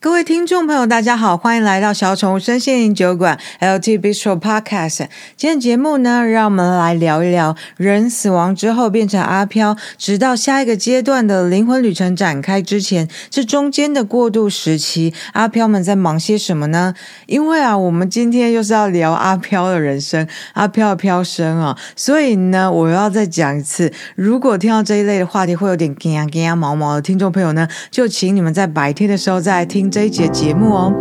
各位听众朋友，大家好，欢迎来到小宠物身心灵酒馆 LT Bistro Podcast。今天节目呢，让我们来聊一聊人死亡之后变成阿飘，直到下一个阶段的灵魂旅程展开之前，这中间的过渡时期，阿飘们在忙些什么呢？因为啊，我们今天又是要聊阿飘的人生，阿飘的飘升啊，所以呢，我要再讲一次，如果听到这一类的话题会有点惊呀惊呀毛毛的听众朋友呢，就请你们在白天的时候再来这一节节目哦。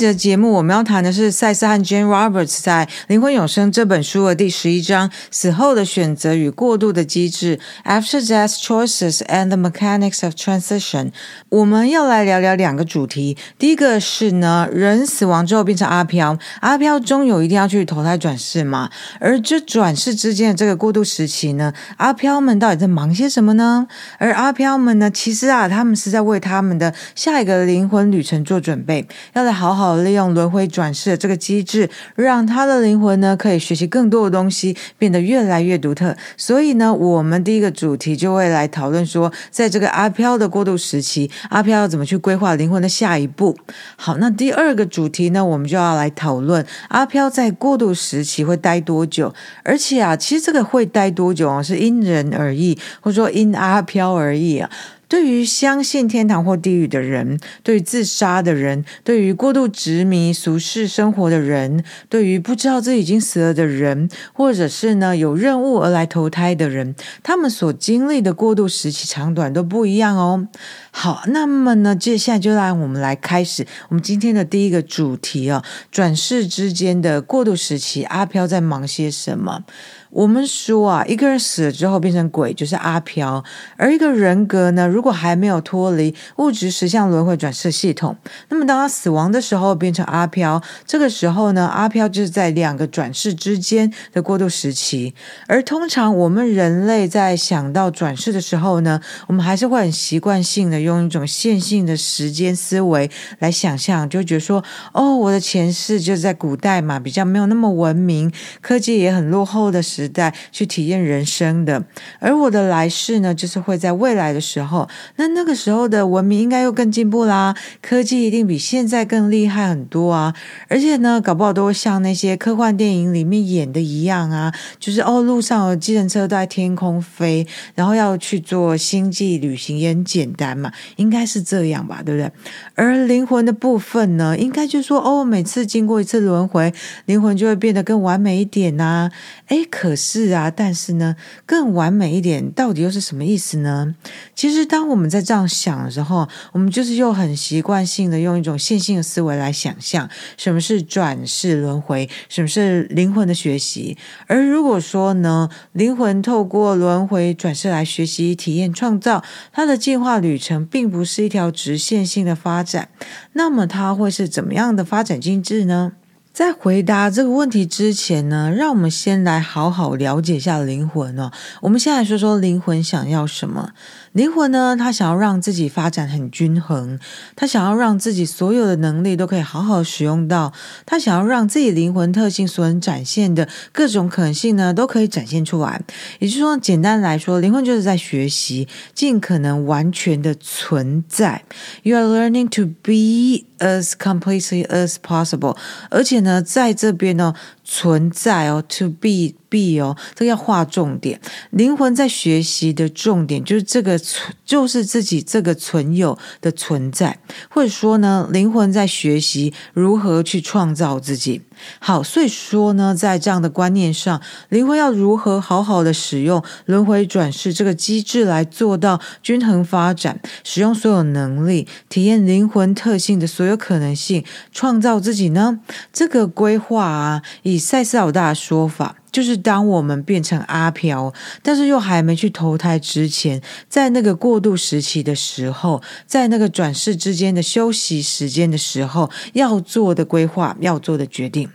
这节目，我们要谈的是赛斯和 Jane Roberts 在《灵魂永生》这本书的第十一章“死后的选择与过渡的机制 ”（After Death Choices and the Mechanics of Transition）。我们要来聊聊两个主题。第一个是呢，人死亡之后变成阿飘，阿飘终有一定要去投胎转世嘛？而这转世之间的这个过渡时期呢，阿飘们到底在忙些什么呢？而阿飘们呢，其实啊，他们是在为他们的下一个灵魂旅程做准备，要来好。好利用轮回转世的这个机制，让他的灵魂呢可以学习更多的东西，变得越来越独特。所以呢，我们第一个主题就会来讨论说，在这个阿飘的过渡时期，阿飘要怎么去规划灵魂的下一步。好，那第二个主题呢，我们就要来讨论阿飘在过渡时期会待多久，而且啊，其实这个会待多久啊，是因人而异，或者说因阿飘而异啊。对于相信天堂或地狱的人，对于自杀的人，对于过度执迷俗世生活的人，对于不知道自己已经死了的人，或者是呢有任务而来投胎的人，他们所经历的过渡时期长短都不一样哦。好，那么呢，接下来就让我们来开始我们今天的第一个主题啊，转世之间的过渡时期，阿飘在忙些什么？我们说啊，一个人死了之后变成鬼，就是阿飘；而一个人格呢，如果还没有脱离物质实相轮回转世系统，那么当他死亡的时候变成阿飘，这个时候呢，阿飘就是在两个转世之间的过渡时期。而通常我们人类在想到转世的时候呢，我们还是会很习惯性的用一种线性的时间思维来想象，就觉得说，哦，我的前世就是在古代嘛，比较没有那么文明，科技也很落后的时时代去体验人生的，而我的来世呢，就是会在未来的时候。那那个时候的文明应该又更进步啦，科技一定比现在更厉害很多啊！而且呢，搞不好都会像那些科幻电影里面演的一样啊，就是哦，路上有计程车在天空飞，然后要去做星际旅行也很简单嘛，应该是这样吧，对不对？而灵魂的部分呢，应该就是说哦，每次经过一次轮回，灵魂就会变得更完美一点呐、啊。诶，可可是啊，但是呢，更完美一点，到底又是什么意思呢？其实，当我们在这样想的时候，我们就是又很习惯性的用一种线性的思维来想象什么是转世轮回，什么是灵魂的学习。而如果说呢，灵魂透过轮回转世来学习、体验、创造，它的进化旅程并不是一条直线性的发展，那么它会是怎么样的发展机制呢？在回答这个问题之前呢，让我们先来好好了解一下灵魂哦。我们先来说说灵魂想要什么。灵魂呢，他想要让自己发展很均衡，他想要让自己所有的能力都可以好好使用到，他想要让自己灵魂特性所能展现的各种可能性呢，都可以展现出来。也就是说，简单来说，灵魂就是在学习，尽可能完全的存在。You are learning to be as completely as possible。而且呢，在这边呢。存在哦，to be be 哦，这个要划重点。灵魂在学习的重点就是这个存，就是自己这个存有的存在，或者说呢，灵魂在学习如何去创造自己。好，所以说呢，在这样的观念上，灵魂要如何好好的使用轮回转世这个机制来做到均衡发展，使用所有能力，体验灵魂特性的所有可能性，创造自己呢？这个规划啊，以赛斯老大的说法，就是当我们变成阿飘，但是又还没去投胎之前，在那个过渡时期的时候，在那个转世之间的休息时间的时候，要做的规划，要做的决定。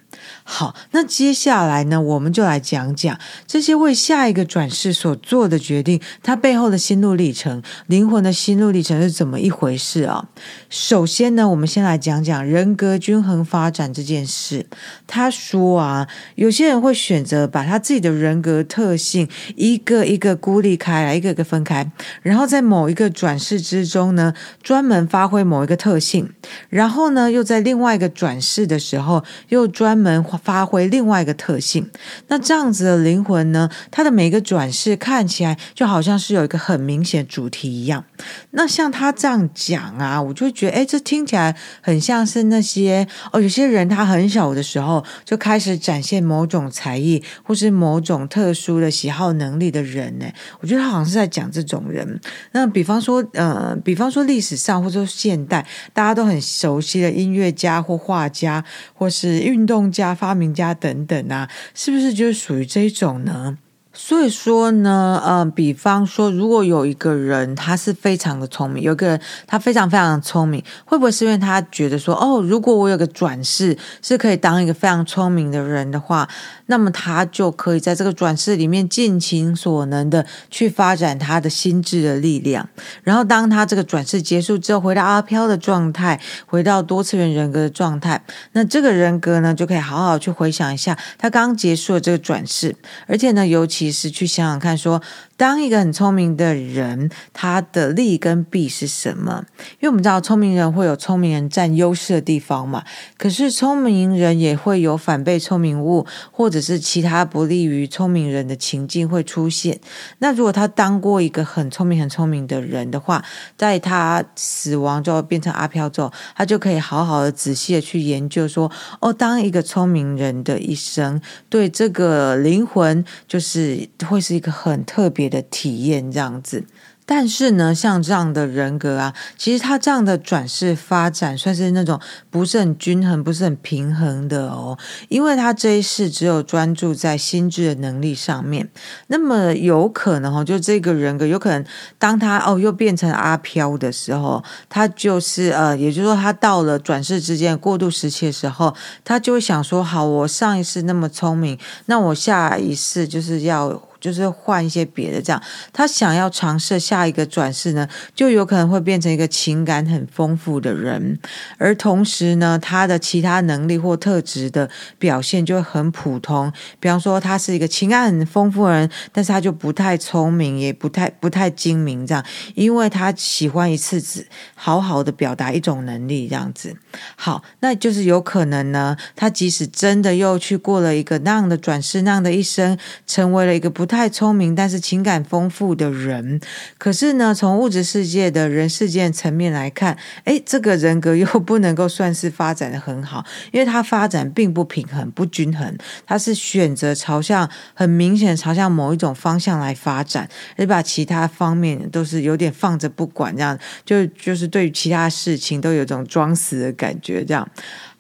好，那接下来呢，我们就来讲讲这些为下一个转世所做的决定，它背后的心路历程，灵魂的心路历程是怎么一回事啊？首先呢，我们先来讲讲人格均衡发展这件事。他说啊，有些人会选择把他自己的人格特性一个一个孤立开来，一个一个分开，然后在某一个转世之中呢，专门发挥某一个特性，然后呢，又在另外一个转世的时候，又专门发挥另外一个特性，那这样子的灵魂呢，它的每一个转世看起来就好像是有一个很明显主题一样。那像他这样讲啊，我就觉得，哎，这听起来很像是那些哦，有些人他很小的时候就开始展现某种才艺或是某种特殊的喜好能力的人呢。我觉得他好像是在讲这种人。那比方说，呃，比方说历史上或者现代大家都很熟悉的音乐家或画家或是运动家。发明家等等啊，是不是就是属于这种呢？所以说呢，呃，比方说，如果有一个人他是非常的聪明，有一个人他非常非常的聪明，会不会是因为他觉得说，哦，如果我有个转世是可以当一个非常聪明的人的话，那么他就可以在这个转世里面尽其所能的去发展他的心智的力量，然后当他这个转世结束之后，回到阿飘的状态，回到多次元人格的状态，那这个人格呢，就可以好好去回想一下他刚结束的这个转世，而且呢，尤其。其实去想想看，说当一个很聪明的人，他的利跟弊是什么？因为我们知道聪明人会有聪明人占优势的地方嘛，可是聪明人也会有反被聪明误，或者是其他不利于聪明人的情境会出现。那如果他当过一个很聪明、很聪明的人的话，在他死亡之后变成阿飘之后，他就可以好好的、仔细的去研究说：哦，当一个聪明人的一生，对这个灵魂就是。会是一个很特别的体验，这样子。但是呢，像这样的人格啊，其实他这样的转世发展算是那种不是很均衡、不是很平衡的哦。因为他这一世只有专注在心智的能力上面，那么有可能哦，就这个人格有可能，当他哦又变成阿飘的时候，他就是呃，也就是说，他到了转世之间过渡时期的时候，他就会想说：好，我上一世那么聪明，那我下一世就是要。就是换一些别的，这样他想要尝试下一个转世呢，就有可能会变成一个情感很丰富的人，而同时呢，他的其他能力或特质的表现就很普通。比方说，他是一个情感很丰富的人，但是他就不太聪明，也不太不太精明，这样，因为他喜欢一次只好好的表达一种能力，这样子。好，那就是有可能呢，他即使真的又去过了一个那样的转世，那样的一生，成为了一个不太。太聪明，但是情感丰富的人，可是呢，从物质世界的人世间层面来看，诶，这个人格又不能够算是发展的很好，因为他发展并不平衡、不均衡，他是选择朝向很明显朝向某一种方向来发展，而把其他方面都是有点放着不管，这样就就是对于其他事情都有种装死的感觉，这样。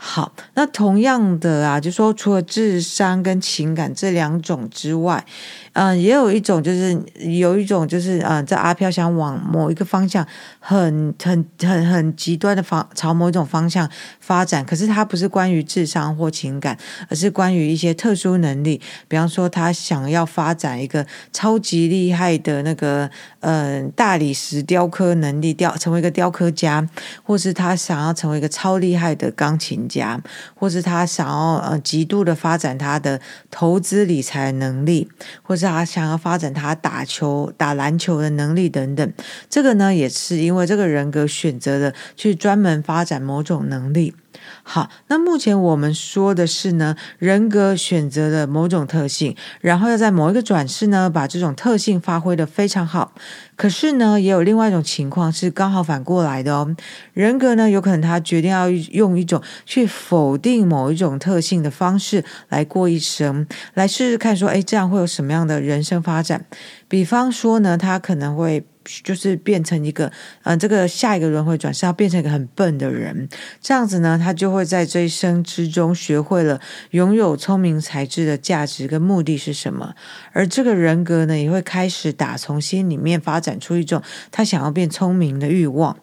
好，那同样的啊，就说除了智商跟情感这两种之外，嗯、也有一种就是有一种就是嗯、在阿飘想往某一个方向很很很很极端的方朝某一种方向发展，可是它不是关于智商或情感，而是关于一些特殊能力，比方说他想要发展一个超级厉害的那个嗯、大理石雕刻能力，雕成为一个雕刻家，或是他想要成为一个超厉害的钢琴。家，或是他想要呃极度的发展他的投资理财能力，或是他想要发展他打球打篮球的能力等等，这个呢也是因为这个人格选择了去专门发展某种能力。好，那目前我们说的是呢，人格选择了某种特性，然后要在某一个转世呢，把这种特性发挥得非常好。可是呢，也有另外一种情况是刚好反过来的哦。人格呢，有可能他决定要用一种去否定某一种特性的方式来过一生，来试试看说，哎，这样会有什么样的人生发展？比方说呢，他可能会。就是变成一个，嗯，这个下一个轮回转世要变成一个很笨的人，这样子呢，他就会在这一生之中学会了拥有聪明才智的价值跟目的是什么，而这个人格呢，也会开始打从心里面发展出一种他想要变聪明的欲望。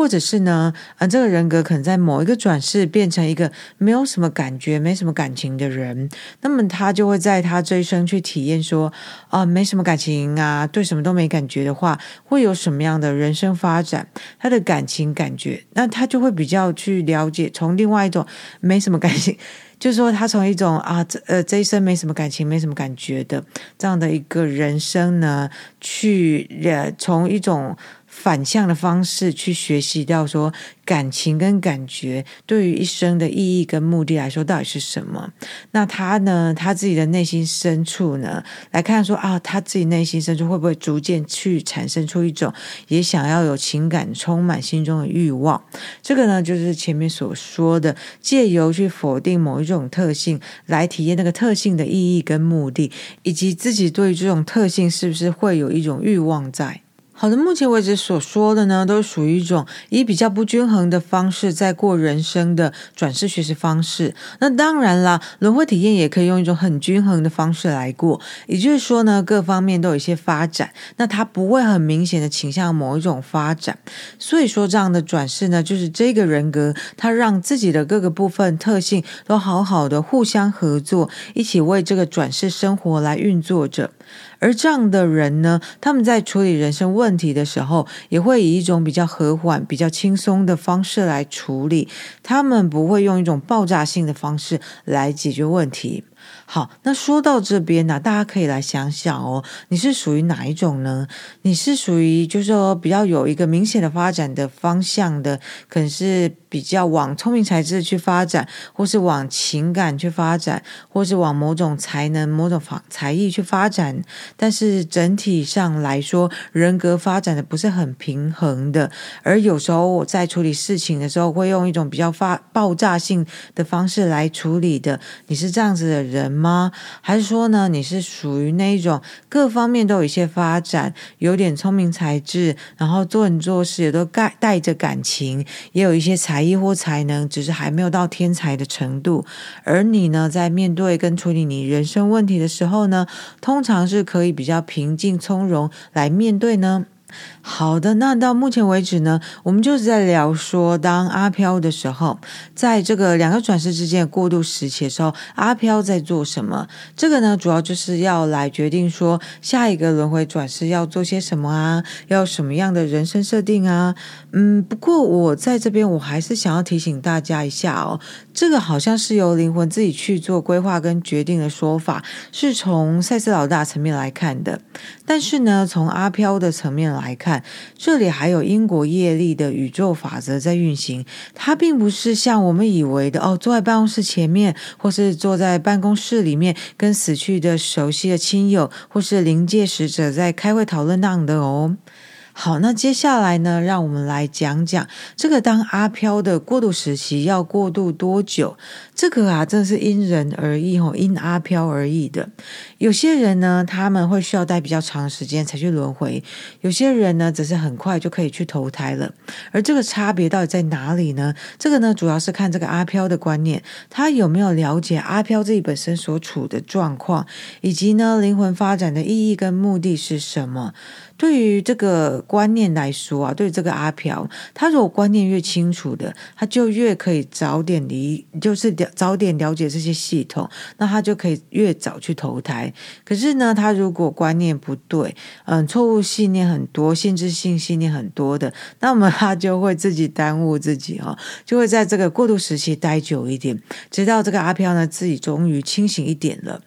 或者是呢，啊，这个人格可能在某一个转世变成一个没有什么感觉、没什么感情的人，那么他就会在他这一生去体验说，啊、没什么感情啊，对什么都没感觉的话，会有什么样的人生发展？他的感情感觉，那他就会比较去了解，从另外一种没什么感情。就是说，他从一种啊，这呃这一生没什么感情、没什么感觉的这样的一个人生呢，去呃从一种。反向的方式去学习到说，感情跟感觉对于一生的意义跟目的来说到底是什么？那他呢，他自己的内心深处呢，来看说啊，他自己内心深处会不会逐渐去产生出一种也想要有情感充满心中的欲望？这个呢，就是前面所说的，借由去否定某一种特性，来体验那个特性的意义跟目的，以及自己对于这种特性是不是会有一种欲望在。好的，目前为止所说的呢，都属于一种以比较不均衡的方式在过人生的转世学习方式。那当然啦，轮回体验也可以用一种很均衡的方式来过，也就是说呢，各方面都有一些发展，那它不会很明显的倾向某一种发展。所以说，这样的转世呢，就是这个人格他让自己的各个部分特性都好好的互相合作，一起为这个转世生活来运作着。而这样的人呢，他们在处理人生问题的时候，也会以一种比较和缓、比较轻松的方式来处理。他们不会用一种爆炸性的方式来解决问题。好，那说到这边呢，大家可以来想想哦，你是属于哪一种呢？你是属于就是说比较有一个明显的发展的方向的，可能是比较往聪明才智去发展，或是往情感去发展，或是往某种才能、某种方才艺去发展。但是整体上来说，人格发展的不是很平衡的，而有时候我在处理事情的时候，会用一种比较发爆炸性的方式来处理的。你是这样子的人吗？还是说呢，你是属于那一种各方面都有一些发展，有点聪明才智，然后做人做事也都带带着感情，也有一些才才艺或才能，只是还没有到天才的程度。而你呢，在面对跟处理你人生问题的时候呢，通常是可以比较平静从容来面对呢？好的，那到目前为止呢，我们就是在聊说，当阿飘的时候，在这个两个转世之间的过渡时期的时候，阿飘在做什么？这个呢，主要就是要来决定说，下一个轮回转世要做些什么啊，要什么样的人生设定啊？嗯，不过我在这边，我还是想要提醒大家一下哦，这个好像是由灵魂自己去做规划跟决定的说法，是从赛斯老大层面来看的，但是呢，从阿飘的层面来。看看，这里还有因果业力的宇宙法则在运行，它并不是像我们以为的哦，坐在办公室前面，或是坐在办公室里面，跟死去的熟悉的亲友或是灵界使者在开会讨论那样的哦。好，那接下来呢，让我们来讲讲这个当阿飘的过渡时期要过渡多久？这个啊，真的是因人而异哦，因阿飘而异的。有些人呢，他们会需要待比较长时间才去轮回；有些人呢，只是很快就可以去投胎了。而这个差别到底在哪里呢？这个呢，主要是看这个阿飘的观念，他有没有了解阿飘自己本身所处的状况，以及呢，灵魂发展的意义跟目的是什么。对于这个观念来说啊，对于这个阿飘，他如果观念越清楚的，他就越可以早点离，就是早点了解这些系统，那他就可以越早去投胎。可是呢，他如果观念不对，嗯，错误信念很多，限制性信念很多的，那么他就会自己耽误自己哈，就会在这个过渡时期待久一点，直到这个阿飘呢自己终于清醒一点了。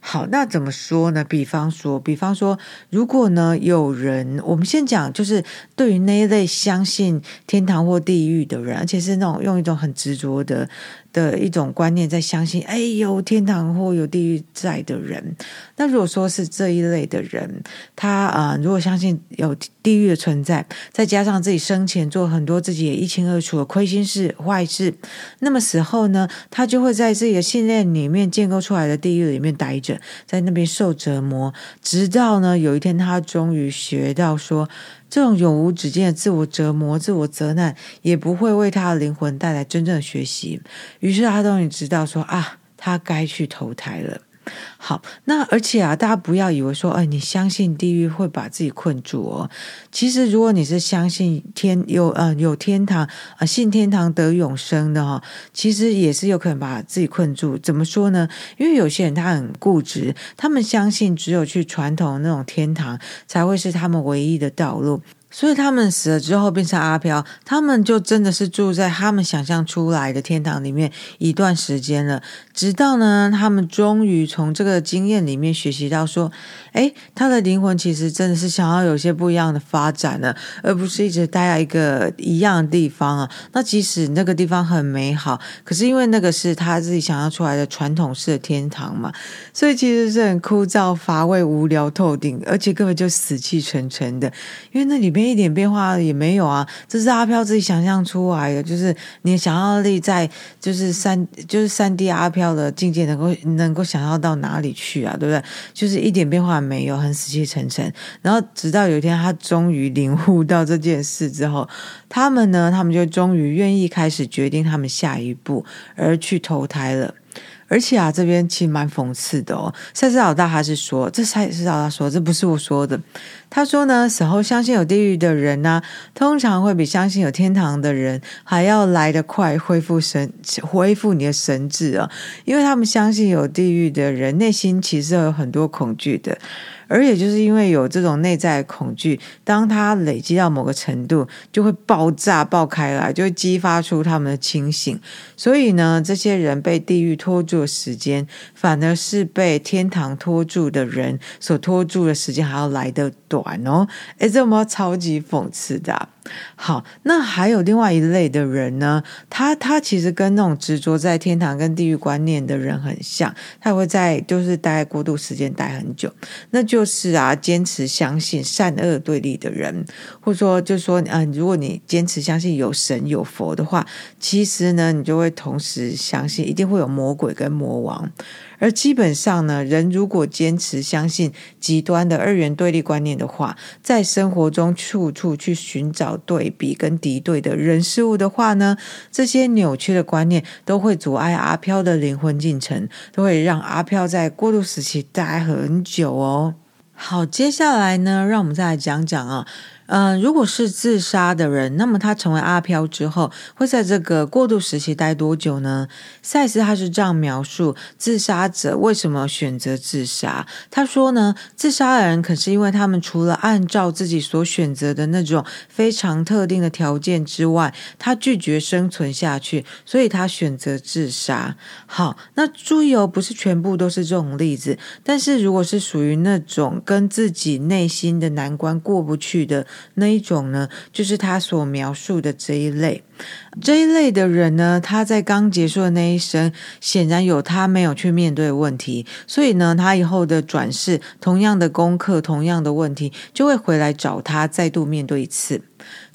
好，那怎么说呢？比方说，比方说，如果呢有人，我们先讲，就是对于那一类相信天堂或地狱的人，而且是那种用一种很执着的。的一种观念，在相信哎，有天堂或有地狱在的人，那如果说是这一类的人，他啊、如果相信有地狱的存在，再加上自己生前做很多自己也一清二楚的亏心事、坏事，那么死后呢，他就会在自己的信念里面建构出来的地狱里面待着，在那边受折磨，直到呢有一天他终于学到说。这种永无止境的自我折磨、自我责难，也不会为他的灵魂带来真正的学习。于是他终于知道说啊，他该去投胎了。好，那而且啊，大家不要以为说，哎，你相信地狱会把自己困住哦。其实，如果你是相信天有呃有天堂啊、信天堂得永生的哈、哦，其实也是有可能把自己困住。怎么说呢？因为有些人他很固执，他们相信只有去传统那种天堂才会是他们唯一的道路。所以他们死了之后变成阿飘，他们就真的是住在他们想象出来的天堂里面一段时间了，直到呢，他们终于从这个经验里面学习到说，诶，他的灵魂其实真的是想要有些不一样的发展了，而不是一直待在一个一样的地方啊。那即使那个地方很美好，可是因为那个是他自己想要出来的传统式的天堂嘛，所以其实是很枯燥乏味、无聊透顶，而且根本就死气沉沉的，因为那里面。一点变化也没有啊！这是阿飘自己想象出来的，就是你想象力在，就是三就是三 D 阿飘的境界能够能够想象到哪里去啊？对不对？就是一点变化没有，很死气沉沉。然后直到有一天，他终于领悟到这件事之后，他们呢，他们就终于愿意开始决定他们下一步，而去投胎了。而且啊，这边其实蛮讽刺的哦。赛斯老大还是说，这赛斯老大说，这不是我说的。他说呢，死后相信有地狱的人呢、通常会比相信有天堂的人还要来得快恢复神，恢复你的神智啊，因为他们相信有地狱的人，内心其实有很多恐惧的。而也就是因为有这种内在恐惧，当他累积到某个程度，就会爆炸爆开来，就会激发出他们的清醒。所以呢，这些人被地狱拖住的时间，反而是被天堂拖住的人所拖住的时间还要来得短哦。诶，这有没有超级讽刺的啊？好，那还有另外一类的人呢？他他其实跟那种执着在天堂跟地狱观念的人很像，他会在就是待过渡时间待很久，那就是啊，坚持相信善恶对立的人，或者说就说，嗯、如果你坚持相信有神有佛的话，其实呢，你就会同时相信一定会有魔鬼跟魔王。而基本上呢，人如果坚持相信极端的二元对立观念的话，在生活中处处去寻找对比跟敌对的人事物的话呢，这些扭曲的观念都会阻碍阿飘的灵魂进程，都会让阿飘在过渡时期待很久哦。好，接下来呢，让我们再来讲讲啊。嗯、如果是自杀的人，那么他成为阿飘之后，会在这个过渡时期待多久呢？赛斯他是这样描述自杀者为什么选择自杀。他说呢，自杀的人可是因为他们除了按照自己所选择的那种非常特定的条件之外，他拒绝生存下去，所以他选择自杀。好，那注意哦，不是全部都是这种例子，但是如果是属于那种跟自己内心的难关过不去的。那一种呢，就是他所描述的这一类，这一类的人呢，他在刚结束的那一生，显然有他没有去面对的问题，所以呢，他以后的转世，同样的功课，同样的问题，就会回来找他，再度面对一次。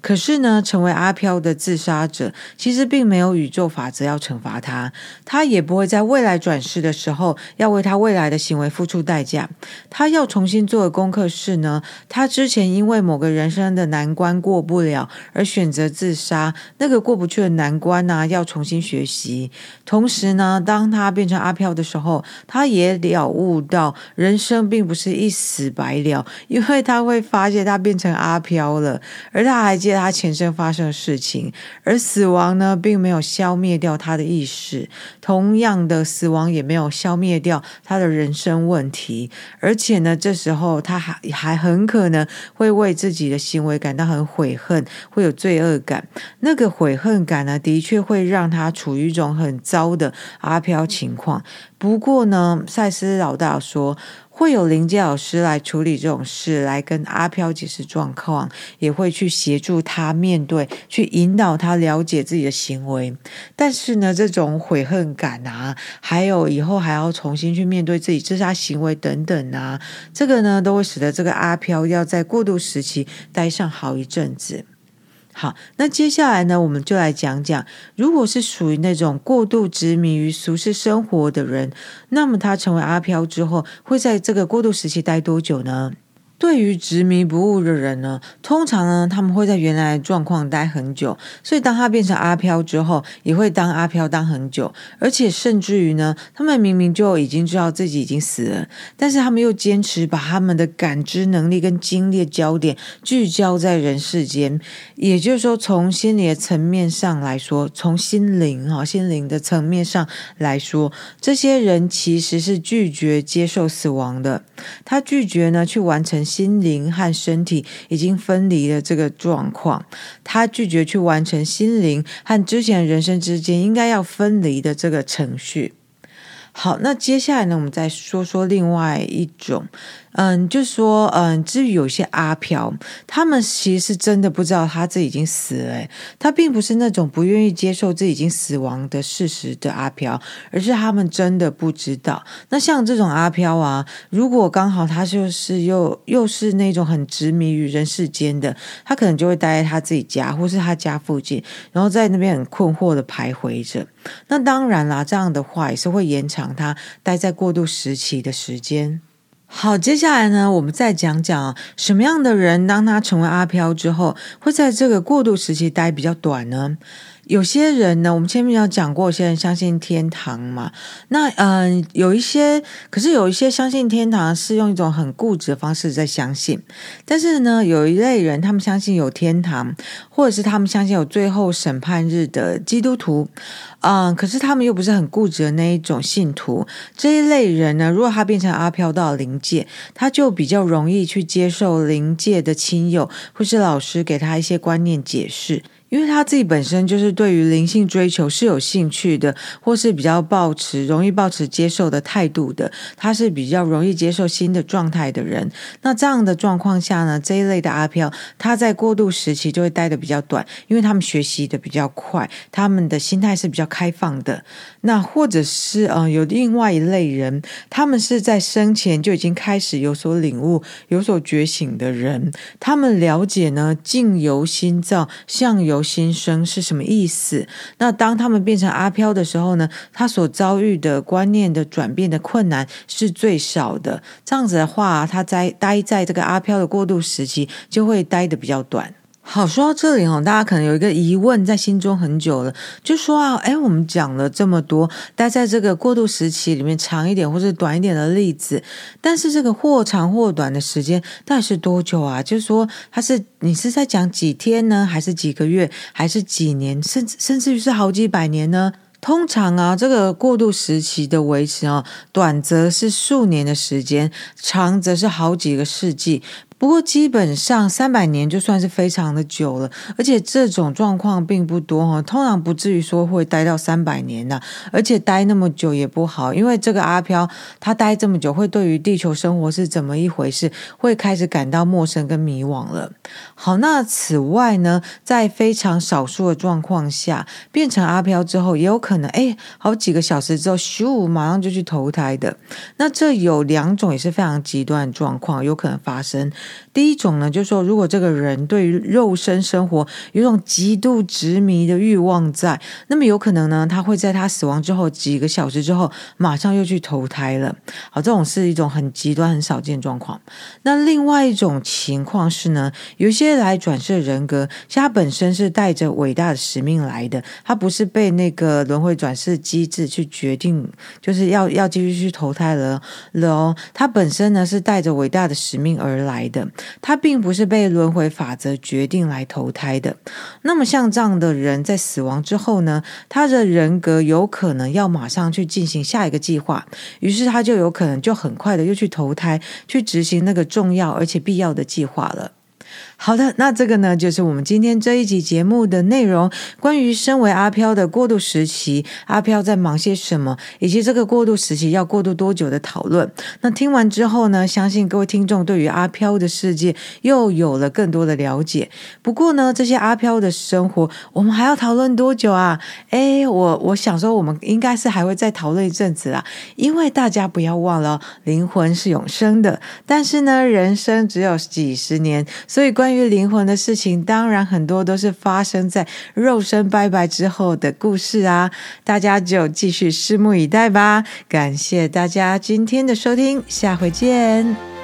可是呢，成为阿飘的自杀者，其实并没有宇宙法则要惩罚他，他也不会在未来转世的时候要为他未来的行为付出代价。他要重新做的功课是呢，他之前因为某个人生的难关过不了而选择自杀，那个过不去的难关呢、要重新学习。同时呢，当他变成阿飘的时候，他也了悟到人生并不是一死百了，因为他会发现他变成阿飘了，而他他还记得。他前生发生的事情，而死亡呢，并没有消灭掉他的意识，同样的，死亡也没有消灭掉他的人生问题，而且呢，这时候他还还很可能会为自己的行为感到很悔恨，会有罪恶感。那个悔恨感呢，的确会让他处于一种很糟的阿飘情况。不过呢，赛斯老大说。会有灵界老师来处理这种事，来跟阿飘解释状况，也会去协助他面对，去引导他了解自己的行为。但是呢，这种悔恨感啊，还有以后还要重新去面对自己自杀行为等等啊，这个呢，都会使得这个阿飘要在过渡时期待上好一阵子。好，那接下来呢，我们就来讲讲，如果是属于那种过度执迷于俗世生活的人，那么他成为阿飘之后，会在这个过渡时期待多久呢？对于执迷不悟的人呢，通常呢，他们会在原来状况待很久，所以当他变成阿飘之后，也会当阿飘当很久，而且甚至于呢，他们明明就已经知道自己已经死了，但是他们又坚持把他们的感知能力跟精力焦点聚焦在人世间，也就是说，从心理的层面上来说，从心灵哈心灵的层面上来说，这些人其实是拒绝接受死亡的，他拒绝呢去完成。心灵和身体已经分离的这个状况，他拒绝去完成心灵和之前人生之间应该要分离的这个程序。好，那接下来呢，我们再说说另外一种。嗯，就说嗯，至于有些阿飘，他们其实真的不知道他自己已经死了，诶，他并不是那种不愿意接受自己已经死亡的事实的阿飘，而是他们真的不知道。那像这种阿飘啊，如果刚好他就是又又是那种很执迷于人世间的，他可能就会待在他自己家或是他家附近，然后在那边很困惑的徘徊着。那当然啦，这样的话也是会延长他待在过渡时期的时间。好，接下来呢，我们再讲讲什么样的人，当他成为阿飘之后，会在这个过渡时期待比较短呢？有些人呢，我们前面有讲过，有些人相信天堂嘛。那嗯、有一些，可是有一些相信天堂是用一种很固执的方式在相信。但是呢，有一类人，他们相信有天堂，或者是他们相信有最后审判日的基督徒。嗯、可是他们又不是很固执的那一种信徒。这一类人呢，如果他变成阿飘到灵界，他就比较容易去接受灵界的亲友或是老师给他一些观念解释。因为他自己本身就是对于灵性追求是有兴趣的，或是比较抱持容易抱持接受的态度的，他是比较容易接受新的状态的人。那这样的状况下呢，这一类的阿飘，他在过渡时期就会待的比较短，因为他们学习的比较快，他们的心态是比较开放的。那或者是呃，有另外一类人，他们是在生前就已经开始有所领悟、有所觉醒的人，他们了解呢，境由心造，相由由心生是什么意思？那当他们变成阿飘的时候呢，他所遭遇的观念的转变的困难是最少的。这样子的话，他在待在这个阿飘的过渡时期，就会待的比较短。好，说到这里哦，大家可能有一个疑问在心中很久了，就说啊，诶，我们讲了这么多，待在这个过渡时期里面长一点或者短一点的例子，但是这个或长或短的时间到底是多久啊？就是说，它是你是在讲几天呢，还是几个月，还是几年，甚至甚至于是好几百年呢？通常啊，这个过渡时期的维持啊，短则是数年的时间，长则是好几个世纪。不过基本上三百年就算是非常的久了，而且这种状况并不多哈，通常不至于说会待到三百年的，而且待那么久也不好，因为这个阿飘他待这么久，会对于地球生活是怎么一回事，会开始感到陌生跟迷惘了。好，那此外呢，在非常少数的状况下，变成阿飘之后，也有可能哎，好几个小时之后咻，马上就去投胎的。那这有两种也是非常极端的状况，有可能发生。第一种呢，就是说，如果这个人对于肉身生活有种极度执迷的欲望在，那么有可能呢，他会在他死亡之后几个小时之后，马上又去投胎了。好，这种是一种很极端、很少见状况。那另外一种情况是呢，有些来转世人格，其他本身是带着伟大的使命来的，他不是被那个轮回转世机制去决定，就是要要继续去投胎了了哦。他本身呢是带着伟大的使命而来的。他并不是被轮回法则决定来投胎的。那么像这样的人在死亡之后呢，他的人格有可能要马上去进行下一个计划，于是他就有可能就很快的又去投胎，去执行那个重要而且必要的计划了。好的，那这个呢，就是我们今天这一集节目的内容，关于身为阿飘的过渡时期，阿飘在忙些什么，以及这个过渡时期要过渡多久的讨论。那听完之后呢，相信各位听众对于阿飘的世界又有了更多的了解。不过呢，这些阿飘的生活，我们还要讨论多久啊？诶，我我想说，我们应该是还会再讨论一阵子啦，因为大家不要忘了，灵魂是永生的，但是呢，人生只有几十年，所以关。关于灵魂的事情，当然很多都是发生在肉身拜拜之后的故事啊！大家就继续拭目以待吧。感谢大家今天的收听，下回见。